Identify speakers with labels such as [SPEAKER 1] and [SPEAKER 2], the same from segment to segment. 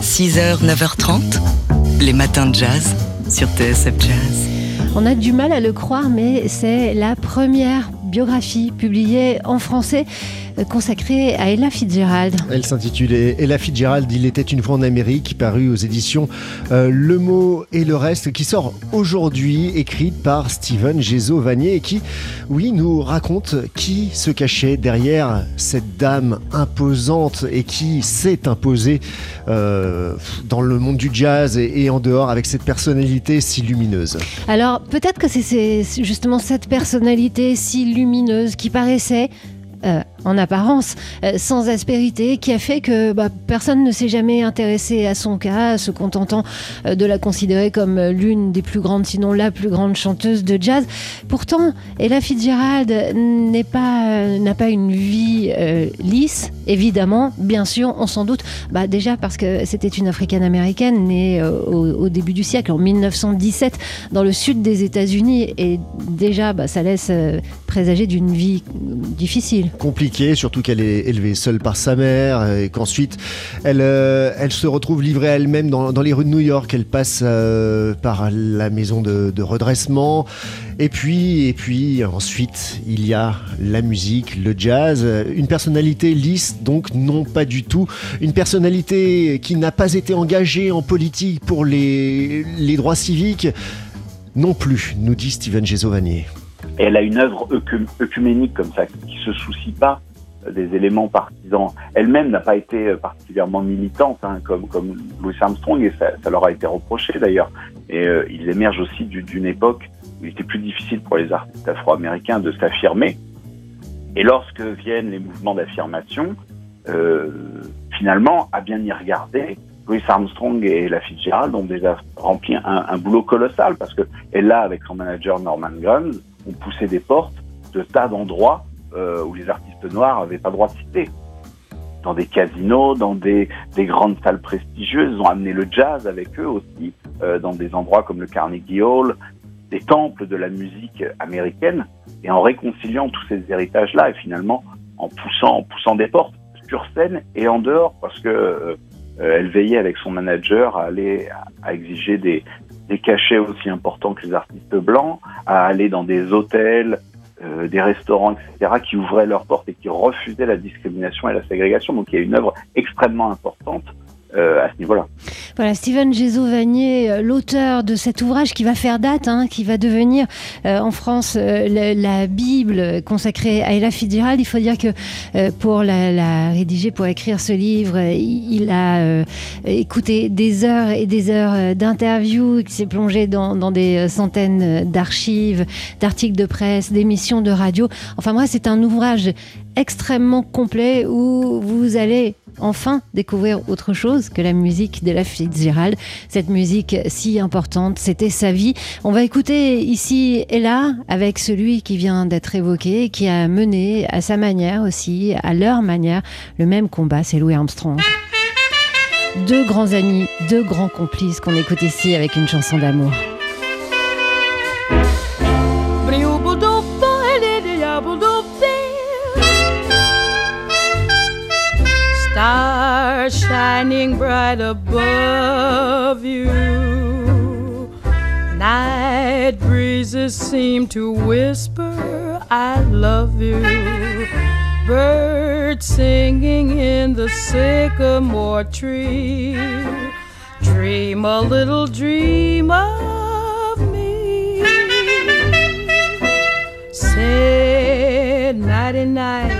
[SPEAKER 1] 6h, 9h30, les matins de jazz sur TSF Jazz.
[SPEAKER 2] On a du mal à le croire, mais c'est la première biographie publiée en français euh, consacrée à Ella Fitzgerald.
[SPEAKER 3] Elle s'intitulait Ella Fitzgerald, il était une fois en Amérique, parue aux éditions euh, Le mot et le reste, qui sort aujourd'hui, écrite par Steven Gézo Vanier, et qui, oui, nous raconte qui se cachait derrière cette dame imposante et qui s'est imposée euh, dans le monde du jazz et, et en dehors avec cette personnalité si lumineuse.
[SPEAKER 2] Alors peut-être que c'est justement cette personnalité si lumineuse qui paraissait euh, en apparence, euh, sans aspérité, qui a fait que bah, personne ne s'est jamais intéressé à son cas, se contentant euh, de la considérer comme l'une des plus grandes, sinon la plus grande chanteuse de jazz. Pourtant, Ella Fitzgerald n'est pas, n'a pas une vie lisse, évidemment, bien sûr, on s'en doute. Bah, déjà parce que c'était une africaine-américaine née euh, au, début du siècle, en 1917, dans le sud des États-Unis, et déjà, bah, ça laisse présager d'une vie difficile.
[SPEAKER 3] compliqué, surtout qu'elle est élevée seule par sa mère et qu'ensuite elle, euh, se retrouve livrée elle-même dans, les rues de New York. Elle passe euh, par la maison de, redressement. Et puis, ensuite, il y a la musique, le jazz, une personnalité lisse, donc non pas du tout. Une personnalité qui n'a pas été engagée en politique pour les, les droits civiques, non plus, nous dit Steven Gézovanier.
[SPEAKER 4] Et elle a une œuvre œcu- œcuménique comme ça, qui se soucie pas des éléments partisans. Elle-même n'a pas été particulièrement militante, hein, comme, Louis Armstrong, et ça, leur a été reproché d'ailleurs. Et euh, il émerge aussi du- d'une époque où il était plus difficile pour les artistes afro-américains de s'affirmer. Et lorsque viennent les mouvements d'affirmation, euh, finalement, à bien y regarder, Louis Armstrong et la Fitzgerald ont déjà rempli un, boulot colossal parce que Ella, avec son manager Norman Guns, ont poussé des portes de tas d'endroits euh, où les artistes noirs n'avaient pas droit de citer. Dans des casinos, dans des, des grandes salles prestigieuses, ils ont amené le jazz avec eux aussi, euh, dans des endroits comme le Carnegie Hall, des temples de la musique américaine, et en réconciliant tous ces héritages-là, et finalement en poussant, en poussant des portes sur scène et en dehors, parce que euh, elle veillait avec son manager à aller à exiger des, des cachets aussi importants que les artistes blancs, à aller dans des hôtels, euh, des restaurants, etc., qui ouvraient leurs portes et qui refusaient la discrimination et la ségrégation. Donc il y a une œuvre extrêmement importante euh.
[SPEAKER 2] Voilà, Steven Gézot-Vanier, euh, l'auteur de cet ouvrage qui va faire date, hein, qui va devenir euh, en France la, Bible consacrée à Ella Fitzgerald. Il faut dire que pour la, rédiger, pour écrire ce livre, il, a écouté des heures et des heures d'interviews, il s'est plongé dans, dans des centaines d'archives, d'articles de presse, d'émissions de radio. Enfin, moi, c'est un ouvrage extrêmement complet où vous allez enfin découvrir autre chose que la musique de la Fitzgerald. Cette musique si importante, c'était sa vie. On va écouter ici Ella avec celui qui vient d'être évoqué, qui a mené à sa manière aussi, à leur manière, le même combat, c'est Louis Armstrong. Deux grands amis, deux grands complices qu'on écoute ici avec une chanson d'amour.
[SPEAKER 5] Stars shining bright above you. Night breezes seem to whisper, I love you. Birds singing in the sycamore tree. Dream a little dream of me. Say nighty night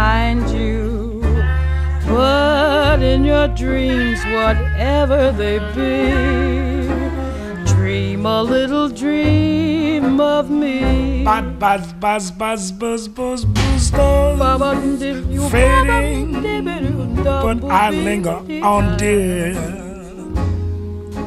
[SPEAKER 5] behind you. But in your dreams, whatever they be, dream a little dream of me.
[SPEAKER 6] Buzz, buzz, buzz, buzz, buzz, buzz, buzz, buzz. Fading, but I linger on, dear.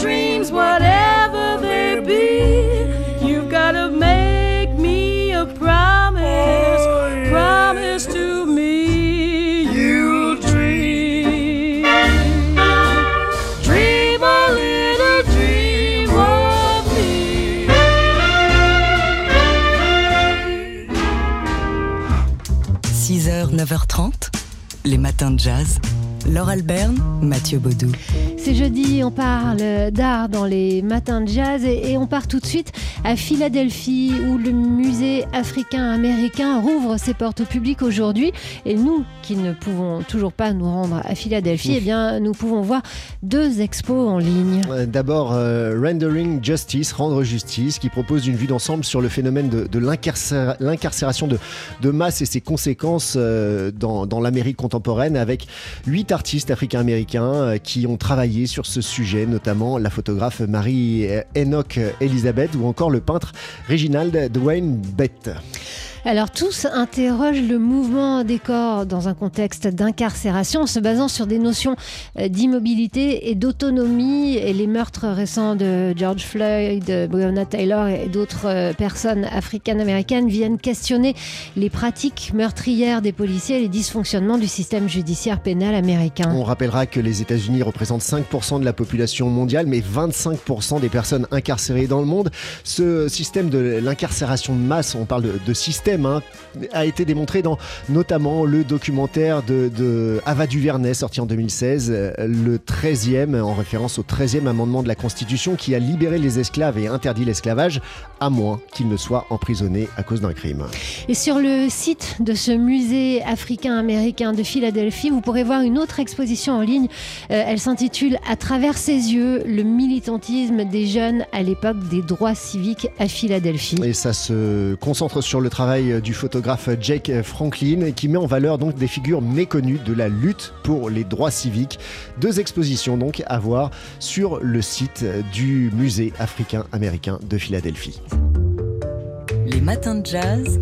[SPEAKER 5] dreams, whatever they be, you've gotta make me a promise.
[SPEAKER 6] Oh, yeah.
[SPEAKER 5] Promise to me you'll dream. Dream a little dream of me.
[SPEAKER 1] 6h, 9h30, les matins de jazz. Laure Alberne, Mathieu Baudou.
[SPEAKER 2] C'est jeudi, on parle d'art dans les matins de jazz et, et on part tout de suite à Philadelphie où le musée africain-américain rouvre ses portes au public aujourd'hui. Et nous qui ne pouvons toujours pas nous rendre à Philadelphie, eh bien, nous pouvons voir deux expos en ligne.
[SPEAKER 3] Euh, D'abord, euh, Rendering Justice, Rendre Justice, qui propose une vue d'ensemble sur le phénomène de, de l'incarcéra- l'incarcération de, de masse et ses conséquences euh, dans, dans l'Amérique contemporaine, avec huit artistes africains-américains qui ont travaillé sur ce sujet, notamment la photographe Marie Enoch Elizabeth ou encore le peintre Reginald Dwayne Bett.
[SPEAKER 2] Alors tous interrogent le mouvement des corps dans un contexte d'incarcération se basant sur des notions euh, d'immobilité et d'autonomie et les meurtres récents de George Floyd, de Breonna Taylor et d'autres euh, personnes africaines-américaines viennent questionner les pratiques meurtrières des policiers et les dysfonctionnements du système judiciaire pénal américain.
[SPEAKER 3] On rappellera que les États-Unis représentent 5% de la population mondiale, mais 25% des personnes incarcérées dans le monde. Ce système de l'incarcération de masse, on parle de système, hein, a été démontré dans notamment le documentaire de, de Ava DuVernay, sorti en 2016, euh, le 13e, en référence au 13e amendement de la Constitution qui a libéré les esclaves et interdit l'esclavage, à moins qu'ils ne soient emprisonnés à cause d'un crime.
[SPEAKER 2] Et sur le site de ce musée africain-américain de Philadelphie, vous pourrez voir une autre exposition en ligne. Euh, elle s'intitule À travers ses yeux, le militantisme des jeunes à l'époque des droits civiques à Philadelphie.
[SPEAKER 3] Et ça se concentre sur le travail du photographe Jake Franklin qui met en valeur donc des figures méconnues de la lutte pour les droits civiques. Deux expositions donc à voir sur le site du musée africain-américain de Philadelphie.
[SPEAKER 1] Les matins de jazz.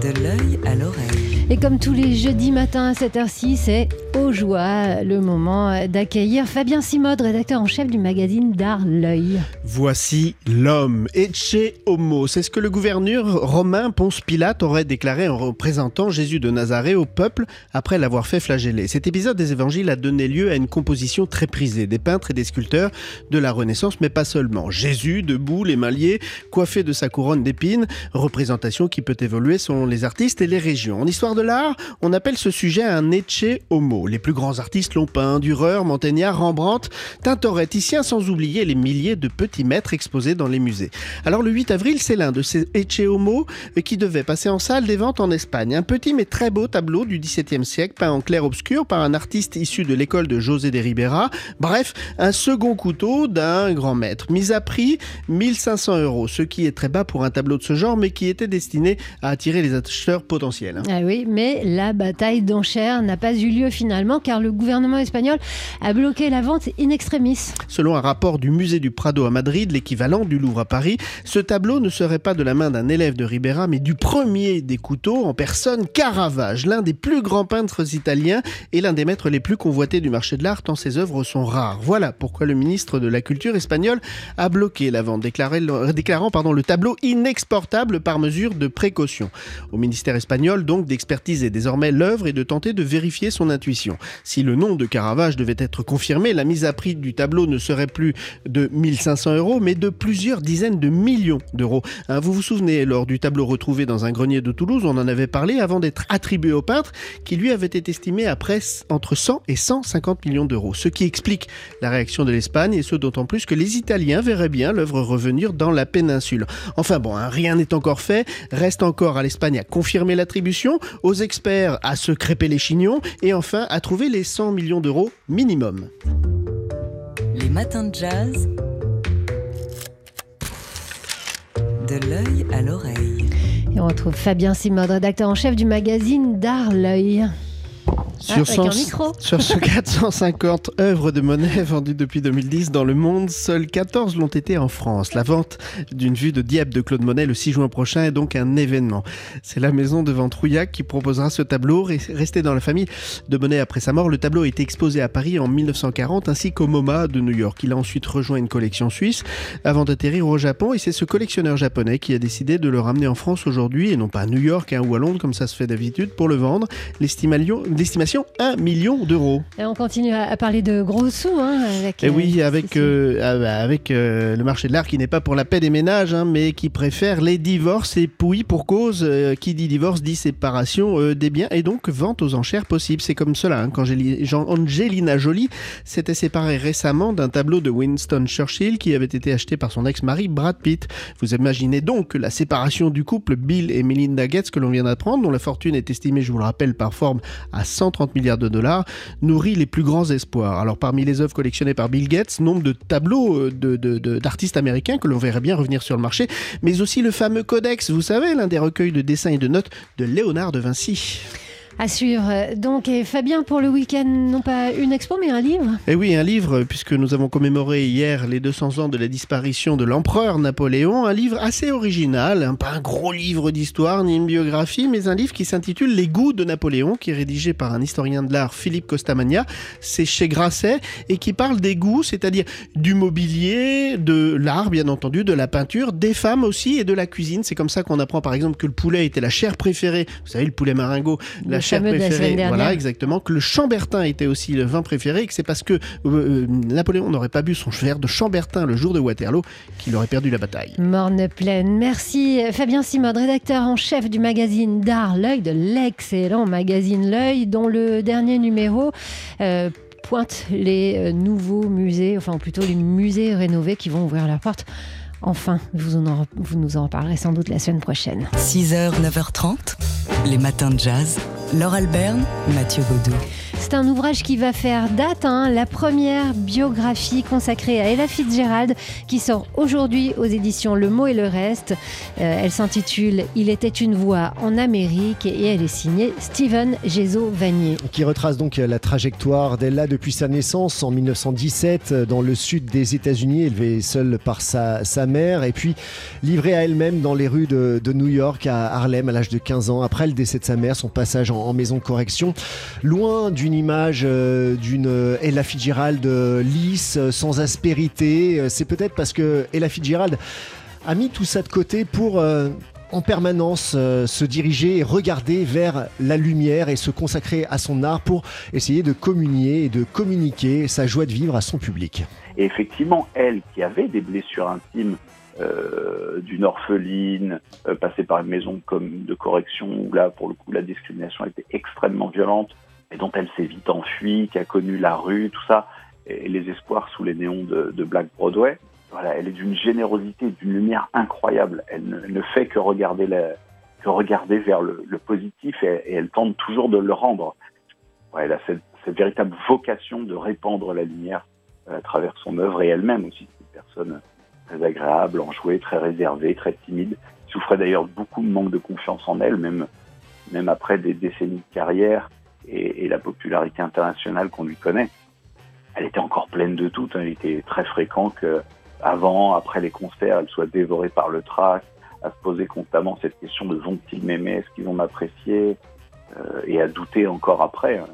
[SPEAKER 1] De l'œil à l'oreille.
[SPEAKER 2] Et comme tous les jeudis matins à cette heure-ci, c'est aux joies le moment d'accueillir Fabien Simode, rédacteur en chef du magazine d'art L'œil.
[SPEAKER 7] Voici l'homme, Ecce Homo. C'est ce que le gouverneur romain Ponce Pilate aurait déclaré en représentant Jésus de Nazareth au peuple après l'avoir fait flageller. Cet épisode des évangiles a donné lieu à une composition très prisée des peintres et des sculpteurs de la Renaissance, mais pas seulement. Jésus, debout, les mains liées, coiffé de sa couronne d'épines, représentation qui peut évoluer selon les artistes et les régions. En histoire de l'art, on appelle ce sujet un Ecce Homo. Les plus grands artistes l'ont peint, Dürer, Montagnard, Rembrandt, Tintoret, Titien, sans oublier les milliers de petits maîtres exposés dans les musées. Alors le 8 avril, c'est l'un de ces Ecce Homo euh, qui devait passer en salle des ventes en Espagne. Un petit mais très beau tableau du XVIIe siècle, peint en clair-obscur par un artiste issu de l'école de José de Ribera. Bref, un second couteau d'un grand maître. Mise à prix 1500 euros, ce qui est très bas pour un tableau de ce genre, mais qui était destiné à attirer les acheteurs potentiels.
[SPEAKER 2] Ah oui, mais la bataille d'enchères n'a pas eu lieu finalement car le gouvernement espagnol a bloqué la vente in extremis.
[SPEAKER 7] Selon un rapport du musée du Prado à Madrid, l'équivalent du Louvre à Paris, ce tableau ne serait pas de la main d'un élève de Ribera, mais du premier des couteaux en personne, Caravage, l'un des plus grands peintres italiens et l'un des maîtres les plus convoités du marché de l'art, tant ses œuvres sont rares. Voilà pourquoi le ministre de la Culture espagnol a bloqué la vente, déclarant pardon, le tableau inexportable par mesure de précaution. Au ministère espagnol, donc, d'expertiser désormais l'œuvre et de tenter de vérifier son intuition. Si le nom de Caravage devait être confirmé, la mise à prix du tableau ne serait plus de 1500 euros, mais de plusieurs dizaines de millions d'euros. Hein, vous vous souvenez, lors du tableau retrouvé dans un grenier de Toulouse, on en avait parlé avant d'être attribué au peintre, qui lui avait été estimé à près entre 100 et 150 millions d'euros. Ce qui explique la réaction de l'Espagne, et ce d'autant plus que les Italiens verraient bien l'œuvre revenir dans la péninsule. Enfin bon, hein, rien n'est encore fait, reste encore à l'Espagne à confirmer l'attribution, aux experts à se crêper les chignons, et enfin à trouver les 100 millions d'euros minimum.
[SPEAKER 1] Les matins de jazz. De l'œil à l'oreille.
[SPEAKER 2] Et on retrouve Fabien Simode, rédacteur en chef du magazine D'Art l'œil.
[SPEAKER 7] Sur,
[SPEAKER 2] micro.
[SPEAKER 7] sur ce 450 œuvres de Monet vendues depuis 2010 dans le monde, seules 14 l'ont été en France. La vente d'une vue de Dieppe de Claude Monet le 6 juin prochain est donc un événement. C'est la maison de vente Rouillac qui proposera ce tableau. Res- Resté dans la famille de Monet après sa mort, le tableau a été exposé à Paris en 1940 ainsi qu'au MoMA de New York. Il a ensuite rejoint une collection suisse avant d'atterrir au Japon et c'est ce collectionneur japonais qui a décidé de le ramener en France aujourd'hui et non pas à New York hein, ou à Londres comme ça se fait d'habitude pour le vendre. L'estimation l'estimation 1 million d'euros.
[SPEAKER 2] Et on continue à, à parler de gros sous. Hein, avec,
[SPEAKER 7] Et
[SPEAKER 2] euh,
[SPEAKER 7] oui, avec,
[SPEAKER 2] c'est-
[SPEAKER 7] euh, ah bah, avec euh, le marché de l'art qui n'est pas pour la paix des ménages, hein, mais qui préfère les divorces et puis pour cause, euh, qui dit divorce dit séparation euh, des biens et donc vente aux enchères possibles. C'est comme cela hein, quand Jean- Angelina Jolie s'était séparée récemment d'un tableau de Winston Churchill qui avait été acheté par son ex-mari Brad Pitt. Vous imaginez donc la séparation du couple Bill et Melinda Gates que l'on vient d'apprendre, dont la fortune est estimée, je vous le rappelle, par forme à 130 milliards de dollars, nourrit les plus grands espoirs. Alors parmi les œuvres collectionnées par Bill Gates, nombre de tableaux euh, de- de- d'artistes américains que l'on verrait bien revenir sur le marché, mais aussi le fameux Codex, vous savez, l'un des recueils de dessins et de notes de Léonard de Vinci.
[SPEAKER 2] À suivre. Donc, et Fabien, pour le week-end, non pas une expo, mais un livre?
[SPEAKER 7] Et oui, un livre, puisque nous avons commémoré hier les 200 ans de la disparition de l'empereur Napoléon, un livre assez original, hein, pas un gros livre d'histoire ni une biographie, mais un livre qui s'intitule Les goûts de Napoléon, qui est rédigé par un historien de l'art, Philippe Costamagna. C'est chez Grasset, et qui parle des goûts, c'est-à-dire du mobilier, de l'art, bien entendu, de la peinture, des femmes aussi, et de la cuisine. C'est comme ça qu'on apprend, par exemple, que le poulet était la chair préférée, vous savez, le poulet maringot, la
[SPEAKER 2] De la
[SPEAKER 7] préférée.
[SPEAKER 2] dernière.
[SPEAKER 7] voilà, exactement. Que le chambertin était aussi le vin préféré, et que c'est parce que euh, euh, Napoléon n'aurait pas bu son verre de chambertin le jour de Waterloo qu'il aurait perdu la bataille.
[SPEAKER 2] Morne pleine. Merci Fabien Simode, rédacteur en chef du magazine D'Art l'œil, de l'excellent magazine L'œil, dont le dernier numéro euh, pointe les euh, nouveaux musées, enfin plutôt les musées rénovés qui vont ouvrir leurs portes. Enfin, vous, en vous nous en parlerez sans doute la semaine prochaine.
[SPEAKER 1] 6h, 9h30, les matins de jazz. Laure Alberne, Mathieu Baudou.
[SPEAKER 2] C'est un ouvrage qui va faire date, hein, la première biographie consacrée à Ella Fitzgerald qui sort aujourd'hui aux éditions Le Mot et le Reste. Euh, elle s'intitule Il était une voix en Amérique et elle est signée Steven Gézo Vanier.
[SPEAKER 3] qui retrace donc la trajectoire d'Ella depuis sa naissance en 1917 euh, dans le sud des États-Unis, élevée seule par sa, sa mère, et puis livrée à elle-même dans les rues de, de New York à Harlem à l'âge de 15 ans, après le décès de sa mère, son passage en, maison de correction, loin d'une image euh, d'une euh, Ella Fitzgerald euh, lisse, sans aspérité. C'est peut-être parce que Ella Fitzgerald a mis tout ça de côté pour... en permanence se diriger et regarder vers la lumière et se consacrer à son art pour essayer de communier et de communiquer sa joie de vivre à son public.
[SPEAKER 4] Et effectivement, elle qui avait des blessures intimes euh, d'une orpheline, euh, passée par une maison comme de correction, où là, pour le coup, la discrimination était extrêmement violente, et dont elle s'est vite enfuie, qui a connu la rue, tout ça, et les espoirs sous les néons de, Black Broadway. Voilà, elle est d'une générosité, d'une lumière incroyable. Elle ne, fait que regarder, que regarder vers le, positif et, elle tente toujours de le rendre. Elle a cette, véritable vocation de répandre la lumière euh, à travers son œuvre et elle-même aussi. Une personne très agréable, enjouée, très réservée, très timide. Souffrait d'ailleurs beaucoup de manque de confiance en elle, même, même après des décennies de carrière et, la popularité internationale qu'on lui connaît. Elle était encore pleine de doutes. hein. Il était très fréquent que avant, après les concerts, elle soit dévorée par le trac, à se poser constamment cette question de vont-ils m'aimer, est-ce qu'ils vont m'apprécier, et à douter encore après. hein.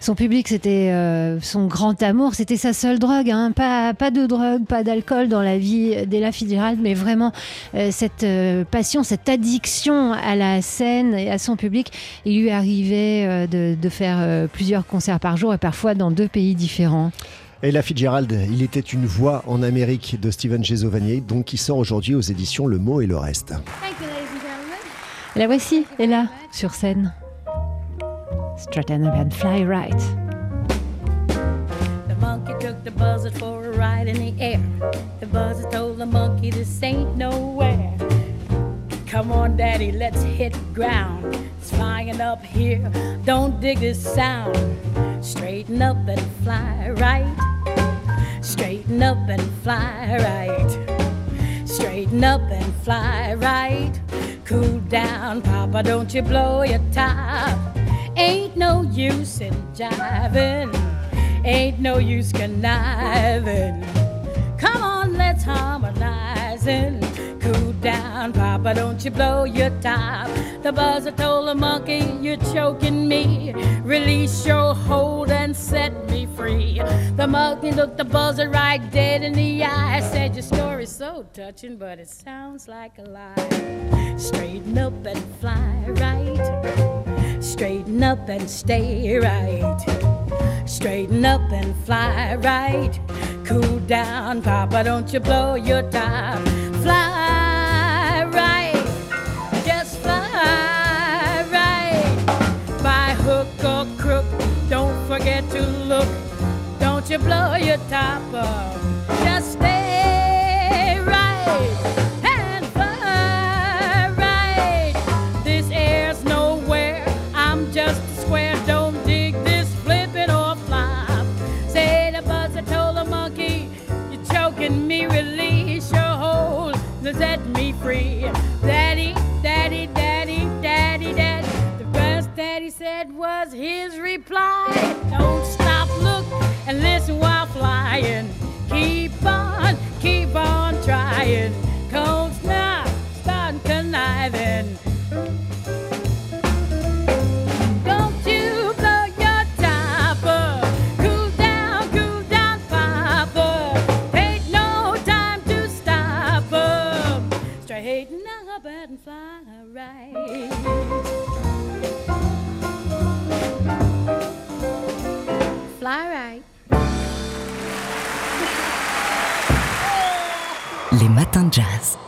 [SPEAKER 2] Son public, c'était euh, son grand amour, c'était sa seule drogue. hein. Pas, pas de drogue, pas d'alcool dans la vie d'Ella Fitzgerald, mais vraiment euh, cette euh, passion, cette addiction à la scène et à son public. Il lui arrivait euh, de, de faire euh, plusieurs concerts par jour et parfois dans deux pays différents.
[SPEAKER 3] Ella Fitzgerald, il était une voix en Amérique de Steven Gésovanier, donc qui sort aujourd'hui aux éditions Le Mot et le Reste.
[SPEAKER 2] La voici, elle est là, sur scène. Straighten up and fly right.
[SPEAKER 5] The monkey took the buzzard for a ride in the air. The buzzard told the monkey this ain't nowhere. Come on, daddy, let's hit ground. It's flying up here. Don't dig this sound. Straighten up and fly right. Straighten up and fly right. Straighten up and fly right. Cool down, Papa, don't you blow your top. Ain't no use in jiving. Ain't no use conniving. Come on, let's harmonize and cool down, Papa. Don't you blow your top. The buzzer told the monkey, You're choking me. Release your hold and set me free. The monkey looked the buzzer right dead in the so touching, but it sounds like a lie. Straighten up and fly right. Straighten up and stay right. Straighten up and fly right. Cool down, Papa, don't you blow your top. Fly right, just fly right. By hook or crook, don't forget to look. Don't you blow your top up. Just stay flying. Keep on, keep on trying.
[SPEAKER 1] Les matins de jazz.